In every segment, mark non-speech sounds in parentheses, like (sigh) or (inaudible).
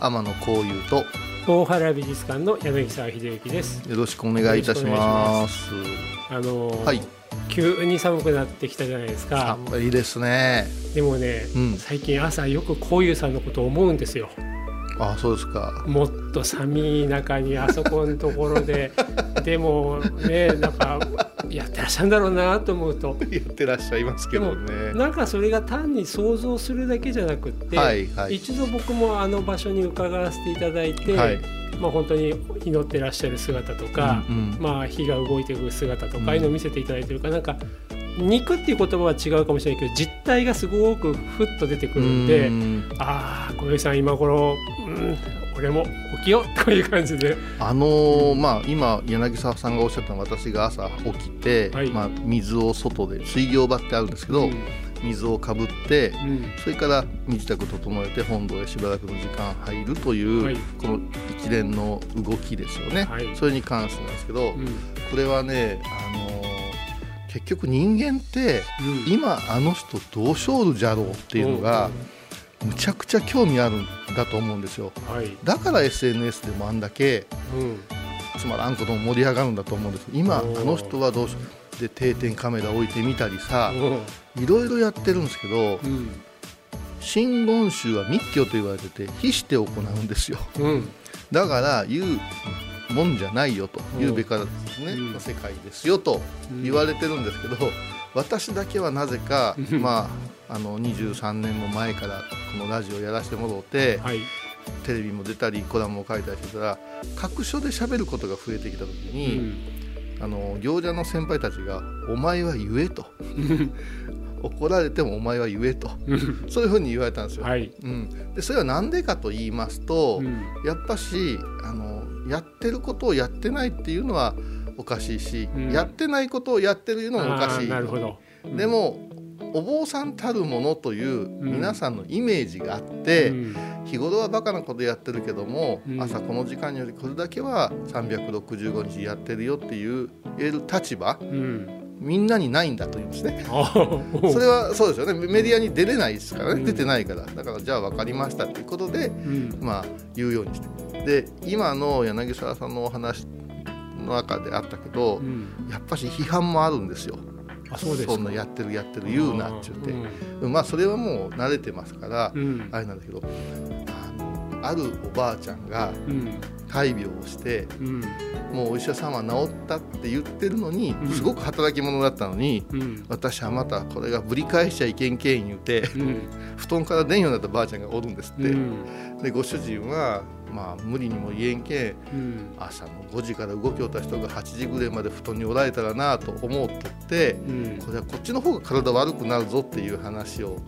天野幸雄と大原美術館の柳沢秀幸です。よろしくお願いいたしますあのーはい急に寒くなってきたじゃないですか。寒いですねでもね、うん最近朝よくこういうさんのことを思うんですよ。あそうですか。もっと寒い中にあそこのところで、(laughs) でもねなんかやってらっしゃるんだろうなと思うと。やってらっしゃいますけどね。なんかそれが単に想像するだけじゃなくって、はいはい。一度僕もあの場所に伺わせていただいて、はい。まあ、本当に祈ってらっしゃる姿とか、うんうん。まあ、火が動いていく姿とうんかああいうのを見せていただいてるからなんか肉っていう言葉は違うかもしれないけど実態がすごくふっと出てくるんでうん。ああ小林さん今頃、うん、俺も起きようという感じで、あのーまあ今柳沢さんがおっしゃった私が朝起きて、はい。まあ、水を外で水行場ってあるんですけど、うん。水をかぶってうん。それから身支度整えて本堂へしばらくの時間入るという、はい。この一連の動きですよね、はい。それに関してなんですけど、うん。これはね、あのー結局人間ってうん。今あの人どうしょるじゃろうっていうのがむちゃくちゃ興味あるんだと思うんですよ。はい。だから SNS でもあんだけうん。つまらんことも盛り上がるんだと思うんです今あの人はどうしで定点カメラ置いてみたりさうん。いろいろやってるんですけどうん。真言宗は密教と言われてて非して行うんですよ。うん。だから言うもんじゃないよとうん言うべからですね、うん。世界ですよと言われてるんですけど、私だけはなぜか、うん。まあ、あの23年も前からこのラジオやらせてもらって、はい。テレビも出たりコラムを書いたりしてたら各所で喋ることが増えてきた時うに、ん。あの行者の先輩たちが「お前は言え」と「(laughs) 怒られてもお前は言え」と。うん。そういうふうに言われたんですよ。はい。うん、でそれは何でかと言いますと、うん。やっぱしあのやってることをやってないっていうのはおかしいし、うん。やってないことをやってるのもおかしい。なるほど。でもお坊さんたるものという皆さんのイメージがあって、うん。日頃はバカなことやってるけども、うん。朝この時間によりこれだけは365日やってるよっていう言える立場うんみんなにないんだというんですね。(laughs) それはそうですよね。メディアに出れないですからね、うん。出てないから。だからじゃあ分かりましたということでうん。まあ、言うようにして。で今の柳沢さんのお話の中であったけど、うん。やっぱし批判もあるんですよ。あそうですか。んなやってるやってる言うなっちゅうてう、ん。まあそれはもう慣れてますから、うん。あれなんだけどあのあるおばあちゃんがうん。大病をしてうんもうお医者さんは治ったって言ってるのに、うん。すごく働き者だったのにうん。私はまたこれがぶり返しちゃいけんけん言うてうん。布団から出んようになったばあちゃんがおるんですって、うん。でご主人はまあ無理にも言えんけんうん。朝の5時から動きおった人が8時ぐらいまで布団におられたらなと思うとってうん。これはこっちの方が体悪くなるぞっていう話をお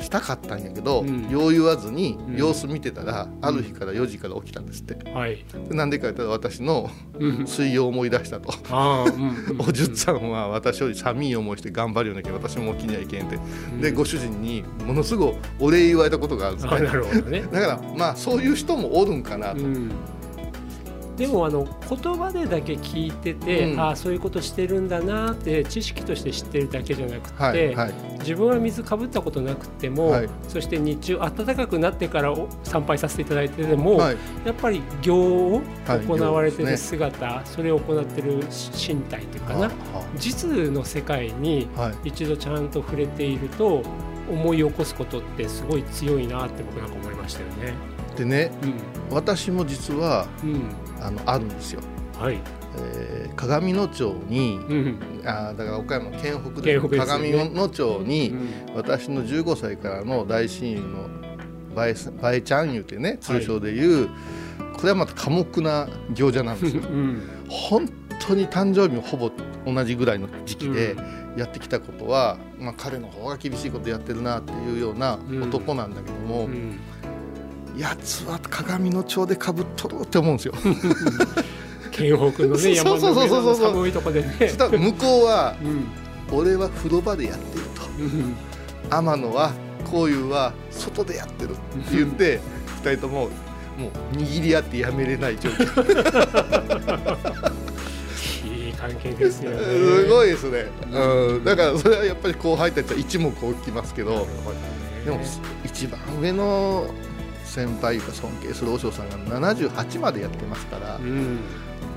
したかったんやけど、うん。よう言わずにうん。様子見てたら、ある日から4時から起きたんですって。はい。でなんでか言ったら私のうん。水曜を思い出したと。(laughs) おじゅっさんは私より寒い思いして頑張るようなけど私も起きにはいけんって、でご主人にものすごいお礼言われたことがあるんですねあなるほどね。だからまあそういう人もおるんかなと、うんでもあの言葉でだけ聞いてて、うん。ああそういうことしてるんだなって知識として知ってるだけじゃなくて、はいはい。自分は水かぶったことなくても、はい。そして日中暖かくなってからお参拝させていただいてでも、はい。やっぱり行をはい行われてる行です姿、それを行ってる身体というかなは実の世界に一度ちゃんと触れていると思い起こすことってすごい強いなって僕なんか思いましたよね。でねうん。私も実はうんあのあるんですよ、はい。えー鏡野町にうん。あーだから岡山の県北県北でね。鏡野町に、うん。私の15歳からの大親友のバエさバエちゃん言うてね通称で言う、これはまた寡黙な行者なんですよ。(laughs) うん。本当に誕生日もほぼ同じぐらいの時期でやってきたことは、まあ、彼の方が厳しいことやってるなっていうような男なんだけども、うんやつは鏡野町でかぶっとるって思うんですよ。県北のね山の上の寒いとこでね。向こうはうん俺は風呂場でやってると。うん天野はこういうは外でやってるって言って二人とももう握り合ってやめれない状況。いい関係ですよね。すいごいですね、うん、だからそれはやっぱり後輩たちは一目置きますけどでも一番上の先輩が尊敬する和尚さんが78までやってますからうん。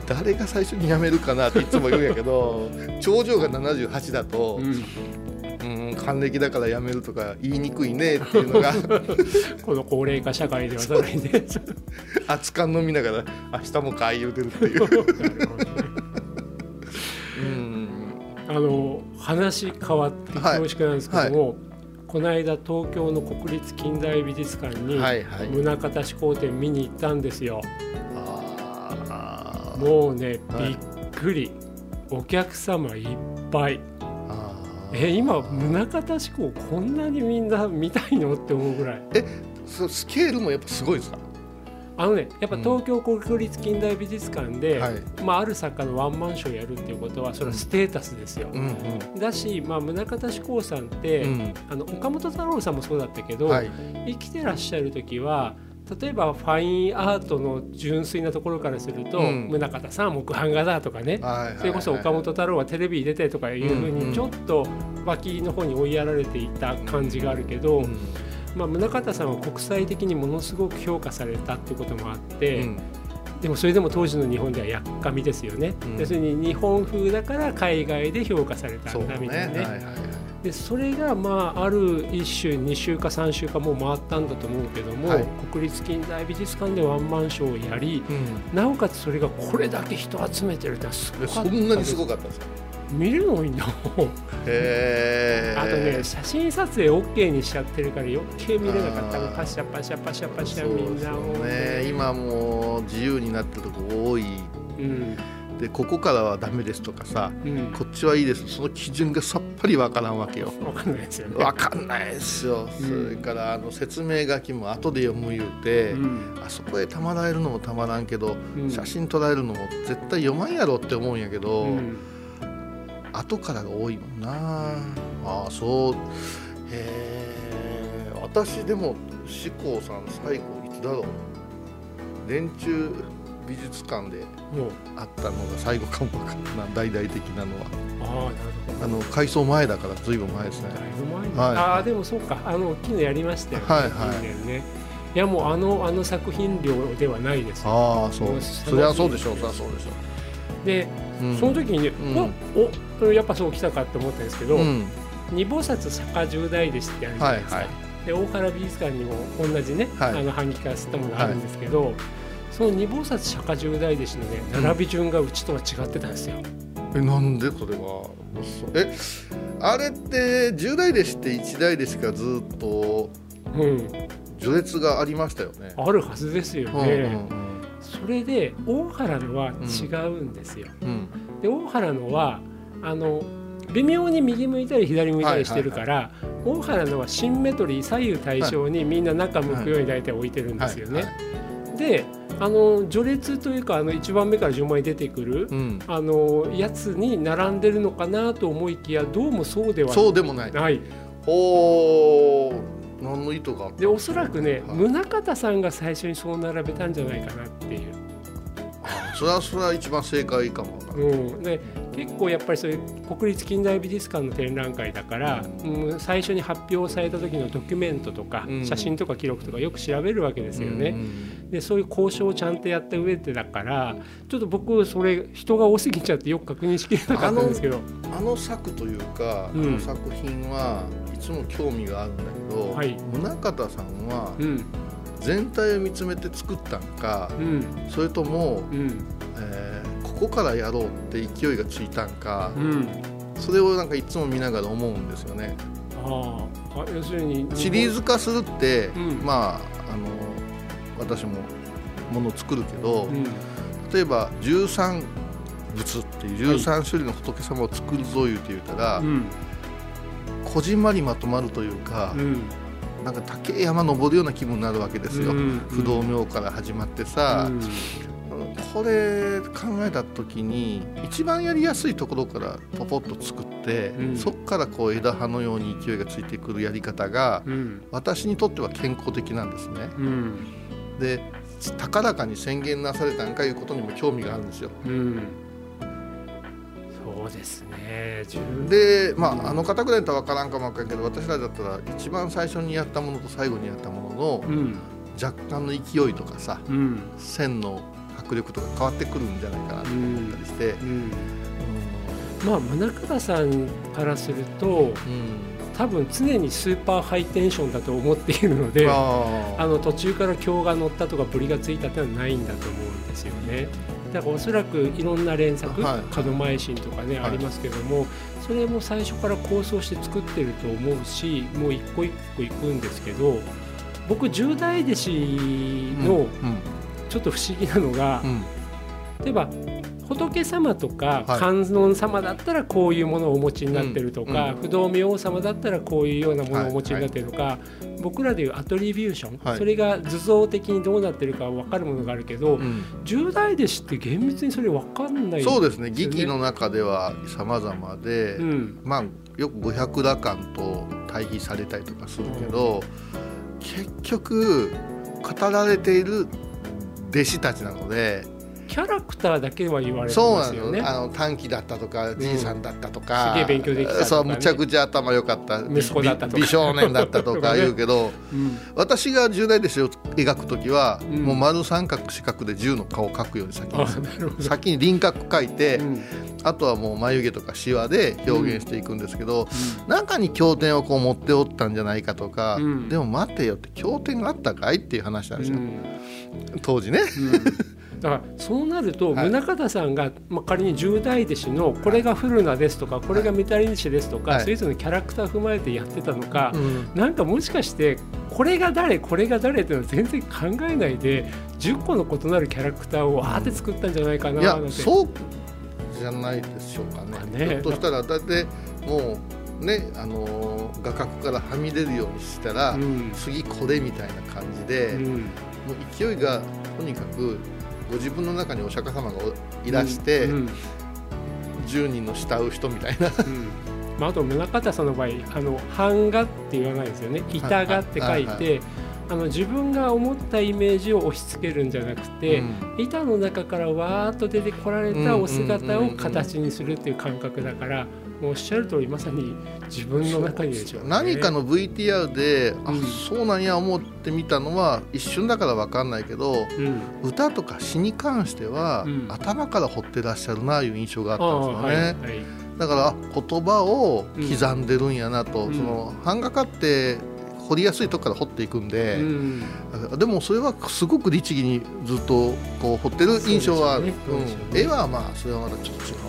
誰が最初に辞めるかなっていつも言うんやけど (laughs) 頂上が78だと、うん。うん、還暦だから辞めるとか言いにくいねっていうのが (laughs) この高齢化社会ではさらにね。(laughs) 熱燗飲みながら明日もかい言うてるっていう。うん。あの話変わって恐縮なんですけども、この間東京の国立近代美術館に宗像志功展見に行ったんですよ。もうねはい。びっくり、お客様いっぱい。え今宗像志功こんなにみんな見たいの？って思うぐらい。そうスケールもやっぱすごいですか？あのねやっぱうん東京国立近代美術館で、はい。まあ、ある作家のワンマンショーやるっていうことはそれはステータスですよ。うんだし、まあ、宗像志功さんって、うん。うんあの岡本太郎さんもそうだったけど、はい。生きてらっしゃる時は例えばファインアートの純粋なところからすると、うん。宗像さんは木版画だとかね、それこそ岡本太郎はテレビに出てとかいうふううんうんにちょっと脇の方に追いやられていた感じがあるけど、うんまあ、宗像さんは国際的にものすごく評価されたっていうこともあって、うん。でもそれでも当時の日本ではやっかみですよね、うん。要するに日本風だから海外で評価されたんねだみたいなね。はいはいはい。でそれがまあある一週2週か3週かもう回ったんだと思うけども、はい。国立近代美術館でワンマンショーをやりうん。なおかつそれがこれだけ人集めてるってのはすごえかったそんなにすごかったんですか？見るの多いんだあとね写真撮影 OK にしちゃってるから余計見れなかった。パシャパシャパシャパシャみんなもうね今もう自由になってるとこ多いうんでここからはダメですとかさうんこっちはいいですその基準がさっぱりわからんわけよ分かんないですよねわかんないですよ、うんそれからあの説明書きも後で読む言うて、うんあそこへたまらえるのもたまらんけど、うん写真捉えるのも絶対読まんやろって思うんやけど、うん後からが多いもんな。ああそう。へえ私でも志功さん最後いつだろう。電柱美術館であったのが最後かもわかんない。大々的なのは。ああなるほど。あの改装前だからずいぶん前ですね。だいぶ前に、はい。ああでもそうか。あの大きいのやりましたよね、はいはい。ね。いやもうあのあの作品量ではないですよ。ああそう。そりゃそうでしょう。そりゃそうでしょで、う、うん、その時にね、うん。おおやっぱそう来たかって思ったんですけど、うん。二菩薩釈迦十大弟子ってあるじゃないですか、はいはで大原美術館にも同じね、はい。あの版木から吸ったものがあるんですけど、その二菩薩釈迦十大弟子のね並び順がうちとは違ってたんですよ、えなんでそれは？えあれって10代弟子って1代弟子がずっとうん、序列がありましたよね。あるはずですようんね、それで大原のは違うんですよ、で大原のはあの微妙に右向いたり左向いたりしてるから、大原のはシンメトリー左右対称にみんな中向くように大体置いてるんですよね。はい。はい。であの序列というかあの1番目から順番に出てくる、うん。あのやつに並んでるのかなと思いきやどうもそうではそうでもない。ない。おー何の意図がでおそらくね、はい宗像さんが最初にそう並べたんじゃないかなっていう。あそれはそれは一番正解かも。うん、で結構やっぱりそういう国立近代美術館の展覧会だから、うん、最初に発表された時のドキュメントとか、うん。写真とか記録とかよく調べるわけですよね。うんでそういう交渉をちゃんとやった上でだからちょっと僕それ人が多すぎちゃってよく確認しきれなかったんですけど。あの作というか、うん。あの作品はいつも興味があるんだけど、はい。宗像さんはうん。全体を見つめて作ったんかうん。それとも、うん。えーここからやろうって勢いがついたんかうん。それをなんかいつも見ながら思うんですよね。ああ。あ要するにシリーズ化するって、うん。まああの私もものを作るけど、うん。例えば13仏っていう13種類の仏様を作るぞいうて言うたら、うん。こじんまりまとまるというか、うん。なんか竹山登るような気分になるわけですよ、うん。不動明から始まってさ、うんこれ考えた時に一番やりやすいところからポポッと作って、うん。そこからこう枝葉のように勢いがついてくるやり方が、うん。私にとっては健康的なんですね。うん。で高らかに宣言なされたんかいうことにも興味があるんですよ。うん。そうですね。十でまああの方ぐらいだったら分からんかも分からんけど私らだったら一番最初にやったものと最後にやったもののうん。若干の勢いとかさうん。線の迫力とか変わってくるんじゃないかなと思ったりして。うん。まあ宗像さんからするとうん。多分常にスーパーハイテンションだと思っているのでああの途中から強が乗ったとかブリがついたってのはないんだと思うんですよね。だからおそらくいろんな連作、はい。門前神とかね、はい。ありますけどもそれも最初から構想して作ってると思うしもう一個一個いくんですけど僕十大弟子のうんちょっと不思議なのが、うん。例えば仏様とかはい。観音様だったらこういうものをお持ちになってるとか、うん。不動明王様だったらこういうようなものをお持ちになってるとか、僕らでいうアトリビューション、はい。それが図像的にどうなってるか分かるものがあるけど、うん。十大弟子って厳密にそれ分かんないそうですね。劇の中では様々で、うん。まあよく五百羅漢と対比されたりとかするけど、結局語られている弟子たちなのでキャラクターだけは言われてそうなますよね。のあの短期だったとかじいさんだったとか、すげえ勉強できたとかね。そうむちゃくちゃ頭良かった。息子だったとか。美美少年だったとか (laughs) 言うけどうん。私が十代弟子を描く時は、うん。もう丸三角四角で十の顔を描くように先あに先に輪郭描いて、うん。あとはもう眉毛とかシワで表現していくんですけど、中に経典をこう持っておったんじゃないかとか、うん。でも待てよって経典があったかいっていう話なんですよ、うん。当時ね。だからそうなると、はい。宗像さんが、まあ、仮に十大弟子のこれが古名ですとか、これが御足主ですとか、はい。それぞれのキャラクター踏まえてやってたのか、うん。なんかもしかしてこれが誰これが誰っていうのは全然考えないで10個の異なるキャラクターをわーって作ったんじゃないかななんて。そうじゃないでしょうかね。ね。ひょっとしたらだってもうねあのー画角からはみ出るようにしたら、うん。次これみたいな感じで、もううん勢いがとにかくご自分の中にお釈迦様がいらして、うんうん。10人の慕う人みたいな。うん。まあ、あと宗像さんの場合あの版画って言わないですよね。板画って書いてあの自分が思ったイメージを押し付けるんじゃなくて、うん。板の中からわーっと出てこられたお姿を形にするっていう感覚だからもうおっしゃる通りまさに自分の中にでしょうね。何かの VTR で、あうん。そうなんや思ってみたのは一瞬だから分かんないけどうん。歌とか詩に関しては、うん。頭から掘ってらっしゃるないう印象がああったんですよね。あはいはい。だからあ言葉を刻んでるんやなと、うん。その版画家って掘りやすいとこから掘っていくんで、うん。でもそれはすごく律儀にずっとこう掘ってる印象はね。ね。うん。絵はまあそれはまたちょっと違う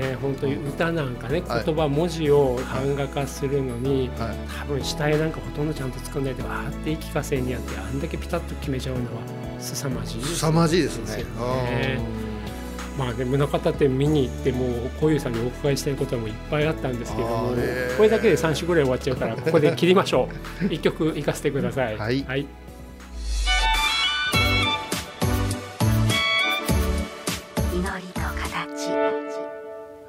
ね本当に歌なんかねはい。言葉文字を版画化するのにはい。多分下絵なんかほとんどちゃんと作んないでわーって言い聞かせにやってあんだけピタッと決めちゃうのは凄まじいです凄まじいですね。まあね宗像店見に行ってもうこういうさんにお伺いしたいことはもういっぱいあったんですけどもこれだけで3週ぐらい終わっちゃうからここで切りましょう。(laughs) 一曲いかせてください。はい。はい、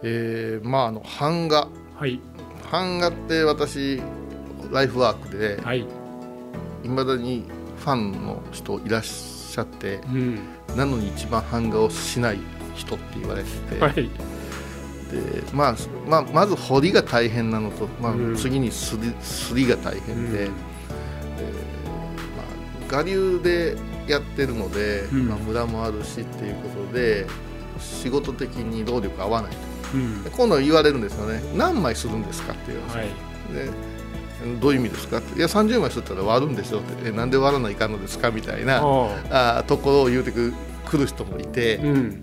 えーまああの版画。はい。版画って私ライフワークではい。いまだにファンの人いらっしゃってうん。なのに一番版画をしない人って言われてて、はい。でまあ、まあまず彫りが大変なのと、まあうん。次にすりすりが大変で、うん。まあ、我流でやってるので、うん。まあ、無駄もあるしっていうことで仕事的に労力合わないとうん。で今度は言われるんですよね。何枚するんですかっていう話、はい。でどういう意味ですか?」って「いや30枚すったら割るんでしょ」って「えなんで割らないかんのですか?」みたいなああ。ところを言うてく来る人もいて、うん。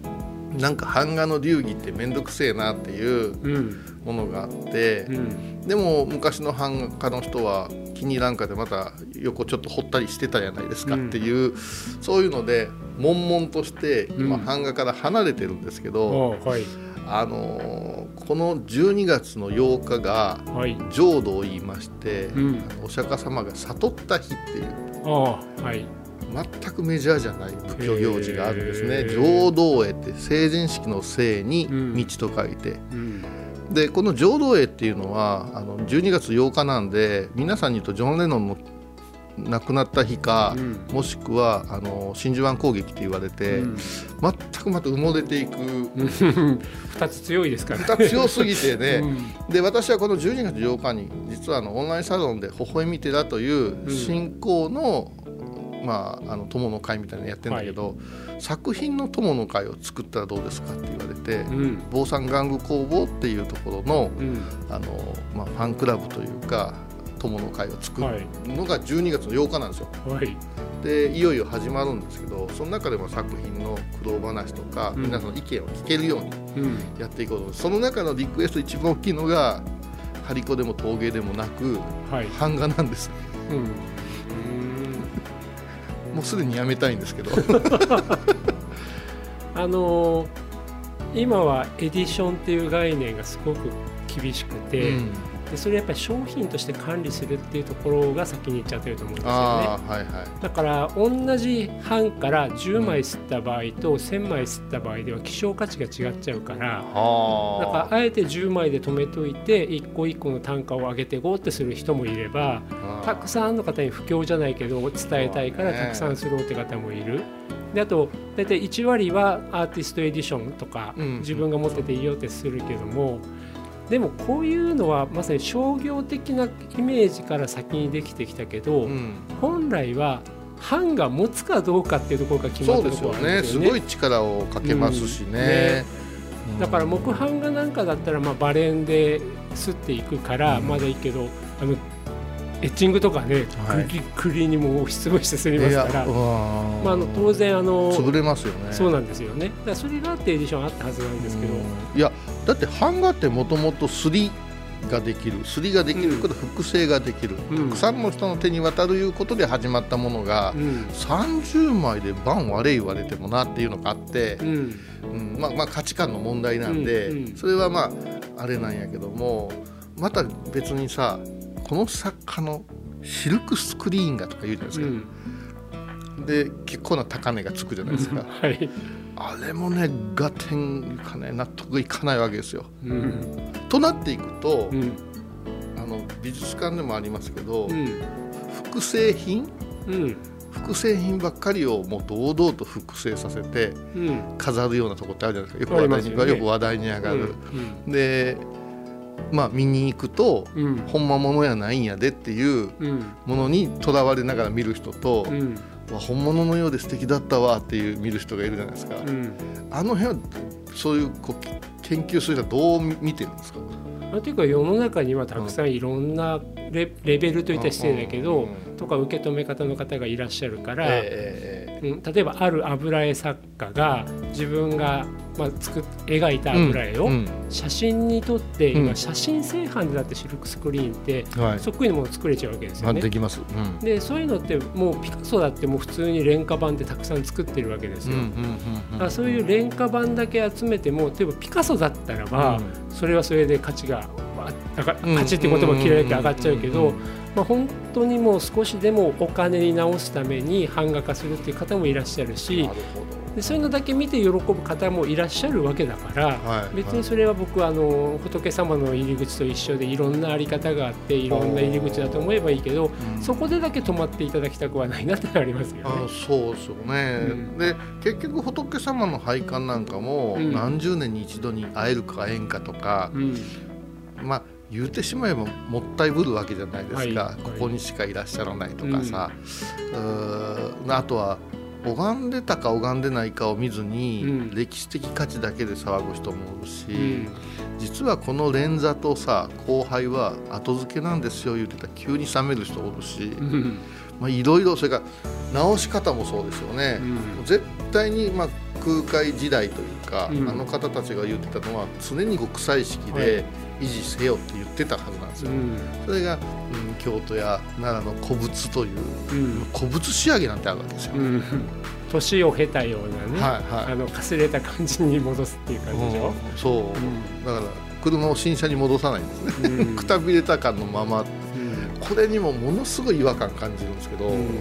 なんか版画の流儀って面倒くせえなっていううん。ものがあってう、ん。でも昔の版画家の人は気に入らんかでまた横ちょっと掘ったりしてたじゃないですかっていう、そういうので悶々として今うん。版画から離れてるんですけど、おはいあのーこの12月の8日がはい。浄土を言いまして、うん。お釈迦様が悟った日っていう。はい。全くメジャーじゃない仏教行事があるんですね。浄土絵って成人式の聖にうん。道と書いて、うん。でこの浄土絵っていうのはあの12月8日なんで皆さんに言うとジョン・レノンの亡くなった日か、うん。もしくはあの真珠湾攻撃って言われて、うん。全くまた埋もれていく。(laughs) 二つ強いですから。また強すぎてね、(laughs) うん。で私はこの12月8日に実はあのオンラインサロンで「微笑み寺」という信仰の,、まあ、あの友の会みたいなのやってるんだけど、作品の友の会を作ったらどうですかって言われて、うん。坊さん玩具工房っていうところのうん。あの、まあ、ファンクラブというか友の会を作るはい。のが12月の8日なんですよ。はい。でいよいよ始まるんですけどその中でも作品の苦労話とか、うん。皆さんの意見を聞けるようにうん。やっていこうと。思いますその中のリクエスト一番大きいのがハリコでも陶芸でもなくはい。版画なんです。うん。うん。もうすでにやめたいんですけど。(laughs) あのー今はエディションっていう概念がすごく厳しくて、うんでそれやっぱり商品として管理するっていうところが先に行っちゃってると思うんですよね。はいはい。だから同じ版から10枚吸った場合と1000枚吸った場合では希少価値が違っちゃうからあ。だからあえて10枚で止めといて一個一個の単価を上げていこうってする人もいればたくさんの方に不況じゃないけど伝えたいからたくさんするって方もいる。であと大体1割はアーティストエディションとかうん。自分が持ってていいよってするけどもでもこういうのはまさに商業的なイメージから先にできてきたけどうん。本来は版が持つかどうかっていうところが決まそうですよったところですよね。すごい力をかけますしうん。ね。ねうんだから木版画なんかだったらまあバレンで吸っていくからうん。まだいいけど、あのエッチングとかね、はい。クリクリにもうすごいしてすりますから、まあ、あの当然あの潰れますよね。そうなんですよね。だからそれがあってエディションあったはずなんですけど、うん。いやだって版画ってもともとすりができる。すりができる。こと複製ができる、うん。たくさんの人の手に渡るいうことで始まったものが、うん。30枚で番悪い言われてもなっていうのがあってう、ん。うん。まあ、まあ価値観の問題なんで、うんうん。それはまああれなんやけどもまた別にさこの作家のシルクスクリーンがとか言うじゃないですか、うん。で結構な高値がつくじゃないですか。(laughs) はい、あれもね合点かね納得いかないわけですよ。うん。となっていくと、うん。あの美術館でもありますけど、うん。複製品？うん。複製品ばっかりをもう堂々と複製させてうん。飾るようなとこってあるじゃないですか。よく話題に,、ねよく話題に上がる、うん。でまあ見に行くとうん。本間物やないんやでっていううん。ものにとらわれながら見る人と、うんわ本物のようで素敵だったわっていう見る人がいるじゃないですか、うん。あの辺はそういうこう研究する人はどう見てるんですか？まあというか世の中にはたくさんいろんなレレベルといったら失礼だけど、うんうんとか受け止め方の方がいらっしゃるから、ええうん、例えばある油絵作家が自分が、まあ、作っ描いた油絵をうん写真に撮って、うん。今写真製版でだってシルクスクリーンってはい。そっくりのもの作れちゃうわけですよね。あで。きます、うん。でそういうのってもうピカソだってもう普通に廉価版でたくさん作ってるわけですよ。そういう廉価版だけ集めても例えばピカソだったらば、それはそれで価値がわ上がうん価値っていう言葉嫌いだけど上がっちゃうけどまあ本当にもう少しでもお金に直すために版画化するっていう方もいらっしゃるしでそういうのだけ見て喜ぶ方もいらっしゃるわけだから、はい。別にそれは僕はあの仏様の入り口と一緒でいろんなあり方があっていろんな入り口だと思えばいいけど、うん。そこでだけ止まっていただきたくはないなってありますよどあね。そうですよね、うん。で結局仏様の拝観なんかもうん。何十年に一度に会えるか会えんかとか、うん。まあ言ってしまえばもったいぶるわけじゃないですか、はい。ここにしかいらっしゃらないとかさ、うーん。あとは拝んでたか拝んでないかを見ずに、うん。歴史的価値だけで騒ぐ人もいるし、うん。実はこの連座とさ後輩は後付けなんですよ言ってたら急に冷める人おるし、うん。まあ、いろいろそれから直し方もそうですよね、うん。絶対に、まあ、空海時代というか、うん。あの方たちが言ってたのは常に極彩色はい。で維持せよって言ってたはずなんですよ、うん。それが、うん、京都や奈良の古物といううん。古物仕上げなんてあるわけですよ、うん。年を経たようなね、はいはい。あのかすれた感じに戻すっていう感じでしょ、うん。そう、ん。だから車を新車に戻さないんですね、うん。くたびれた感のままうん。これにもものすごい違和感感じるんですけど、うん。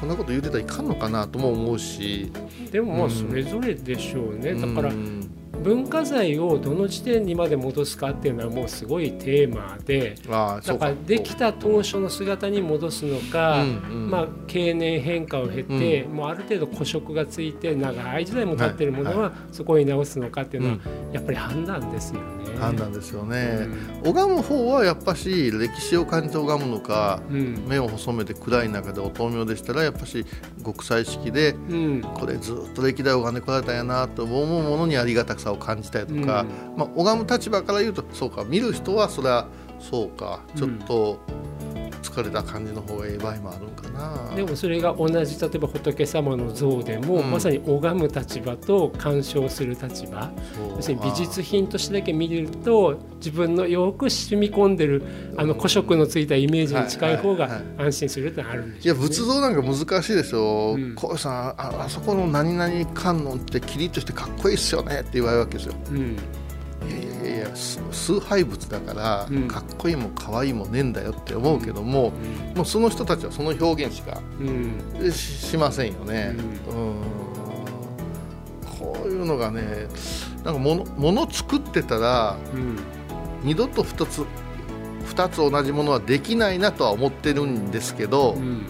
こんなこと言ってたらいかんのかなとも思うし。でもまあうん。それぞれでしょうね、だからうん文化財をどの時点にまで戻すかっていうのはもうすごいテーマでだか。らできた当初の姿に戻すのか、まあ、経年変化を経て、もうある程度古色がついて長い時代も経ってるものはそこに直すのかっていうのはやっぱり判断ですよね。判断ですよね、うん拝む方はやっぱし歴史を感じて拝むのかうん。目を細めて暗い中でお灯明でしたらやっぱし極彩色でうん。これずっと歴代拝んでこられたんやなと思うものにありがたさを感じたりとか、まあ、拝む立場から言うとそうか見る人はそれはそうかちょっと疲れた感じの方がええ場合もあるんかな。でもそれが同じ例えば仏様の像でも、うん。まさに拝む立場と鑑賞する立場。要するに美術品としてだけ見ると自分のよく染み込んでるあの古色のついたイメージに近い方が安心するってあるんでいやしょうね。仏像なんか難しいですようん「小、う、さんああそこの何々観音ってキリッとしてかっこいいっすよね」って言われるわけですよ。うん。いや崇拝物だから、うん。かっこいいも可愛いもねえんだよって思うけども、もうその人たちはその表現しかうん。ししませんよね。うん。こういうのがねなんか物物作ってたらうん。二度と2つ2つ同じものはできないなとは思ってるんですけど、うん。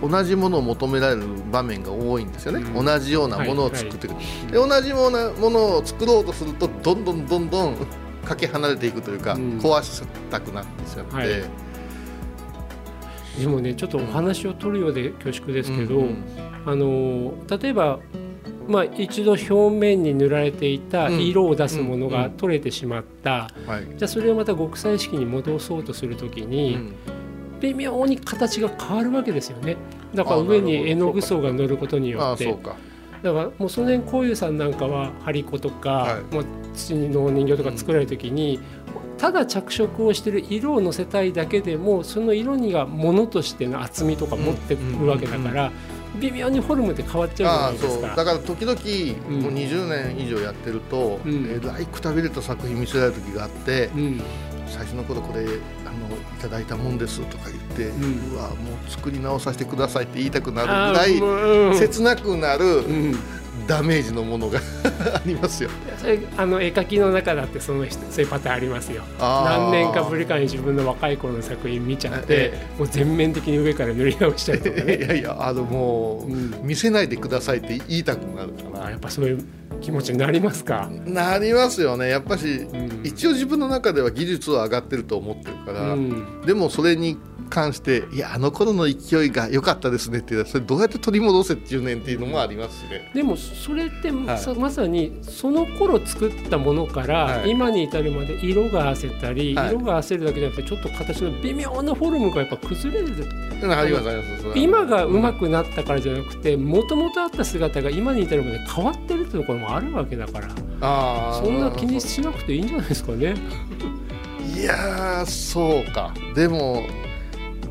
同じものを求められる場面が多いんですよね、うん。同じようなものを作っていく、で同じようなものを作ろうとするとどんどんどんどんかけ離れていくというか、うん。壊したくなってしまって、はい。でもねちょっとお話を取るようで恐縮ですけど、うん。あの例えば、まあ、一度表面に塗られていた色を出すものが取れてしまった、はい。じゃあそれをまた極彩色に戻そうとするときに、うん。微妙に形が変わるわけですよね。だからあ上に絵の具層が乗ることによって。ああそうか。だからもうその辺こういうさんなんかは張り子とか、はい。もう土のお人形とか作られる時に、ただ着色をしてる色をのせたいだけでもその色にがものとしての厚みとか持ってくるわけだから、微妙にフォルムって変わっちゃうじゃないですか。だから時々、うん。もう20年以上やってると、うん。えらいくたびれた作品見せられる時があって、うん。最初の頃これあのいただいたもんですとか言って、ううんわもう作り直させてくださいって言いたくなるぐあらい切なくなるうん。ダメージのものが (laughs) ありますよ。それあの絵描きの中だってその人そういうパターンありますよ。何年かぶりかに自分の若い頃の作品見ちゃって、えもう全面的に上から塗り直したりとか (laughs) いねやいやあのもう、うん。見せないでくださいって言いたくなるかあやらっぱそういう気持ちになりますか、なりますよね。やっぱし、ん。一応自分の中では技術は上がってると思ってるから、うん。でもそれに関していやあの頃の勢いが良かったですねってそれどうやって取り戻せっていうねんっていうのもありますしね。でもそれってまさ,、はい。まさにその頃作ったものから、はい。今に至るまで色があせたり、はい。色があせるだけじゃなくてちょっと形の微妙なフォルムがやっぱ崩れる。今が上手くなったからじゃなくてもともとあった姿が今に至るまで変わってるってところもあるわけだからあーそんな気にしなくていいんじゃないですかね。いやーそうか。でも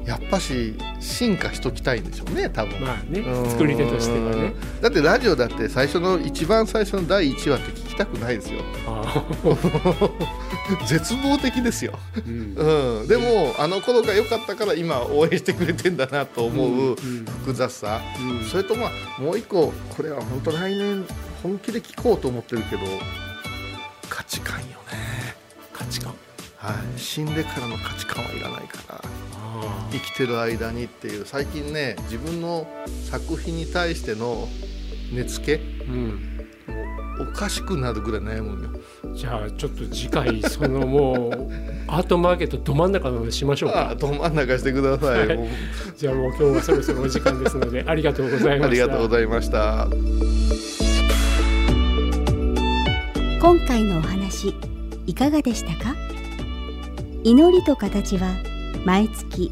やっぱし進化しときたいんでしょうね多分、まあねうん。作り手としてはね。だってラジオだって最初の一番最初の第1話って聞きたくないですよ。あ絶望的ですよ、ーうん。うん、でもあの頃が良かったから今応援してくれてんだなと思ううん複雑さ、うん。それとまあもう一個これは本当来年本気で聞こうと思ってるけど価値観よね。価値観。はい。死んでからの価値観はいらないから。あ生きてる間にっていう最近ね自分の作品に対しての根付けーうんおかしくなるぐらい悩むんよ。じゃあちょっと次回そのもうアートマーケットど真ん中のでしましょうか。あど真ん中してください、はい。じゃあもう今日はそろそろお時間ですのでありがとうございました。ありがとうございました。今回のお話いかがでしたか？祈りと形は毎月